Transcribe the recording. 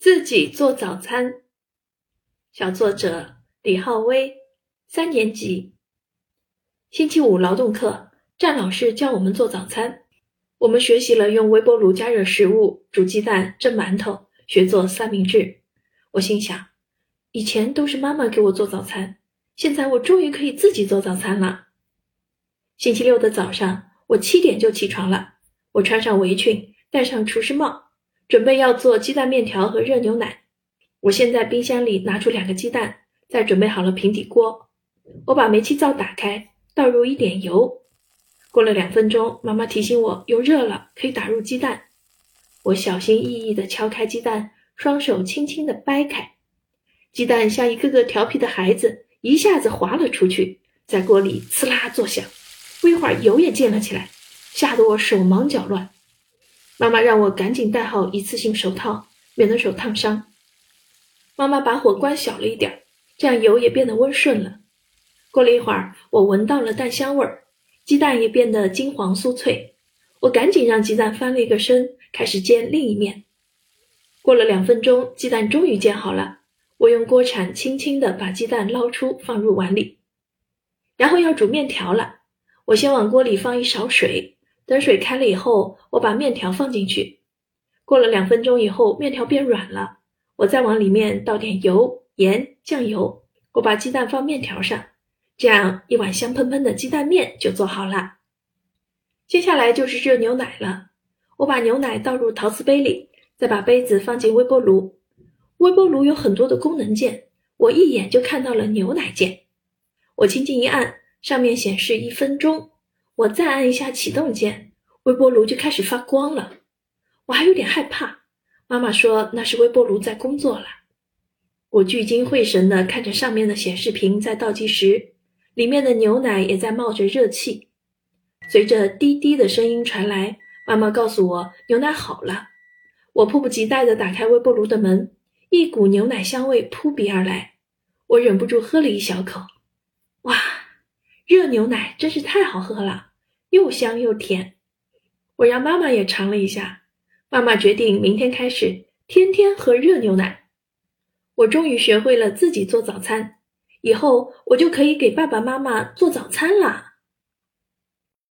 自己做早餐。小作者李浩威，三年级。星期五劳动课，战老师教我们做早餐。我们学习了用微波炉加热食物、煮鸡蛋、蒸馒头，学做三明治。我心想，以前都是妈妈给我做早餐，现在我终于可以自己做早餐了。星期六的早上，我七点就起床了。我穿上围裙，戴上厨师帽。准备要做鸡蛋面条和热牛奶。我先在冰箱里拿出两个鸡蛋，再准备好了平底锅。我把煤气灶打开，倒入一点油。过了两分钟，妈妈提醒我油热了，可以打入鸡蛋。我小心翼翼地敲开鸡蛋，双手轻轻地掰开，鸡蛋像一个个调皮的孩子，一下子滑了出去，在锅里呲啦作响。不一会儿，油也溅了起来，吓得我手忙脚乱。妈妈让我赶紧戴好一次性手套，免得手烫伤。妈妈把火关小了一点，这样油也变得温顺了。过了一会儿，我闻到了蛋香味儿，鸡蛋也变得金黄酥脆。我赶紧让鸡蛋翻了一个身，开始煎另一面。过了两分钟，鸡蛋终于煎好了。我用锅铲轻轻地把鸡蛋捞出，放入碗里。然后要煮面条了，我先往锅里放一勺水。等水开了以后，我把面条放进去。过了两分钟以后，面条变软了。我再往里面倒点油、盐、酱油。我把鸡蛋放面条上，这样一碗香喷喷的鸡蛋面就做好了。接下来就是热牛奶了。我把牛奶倒入陶瓷杯里，再把杯子放进微波炉。微波炉有很多的功能键，我一眼就看到了牛奶键。我轻轻一按，上面显示一分钟。我再按一下启动键，微波炉就开始发光了。我还有点害怕，妈妈说那是微波炉在工作了。我聚精会神地看着上面的显示屏在倒计时，里面的牛奶也在冒着热气。随着滴滴的声音传来，妈妈告诉我牛奶好了。我迫不及待地打开微波炉的门，一股牛奶香味扑鼻而来，我忍不住喝了一小口。哇，热牛奶真是太好喝了！又香又甜，我让妈妈也尝了一下。妈妈决定明天开始天天喝热牛奶。我终于学会了自己做早餐，以后我就可以给爸爸妈妈做早餐啦。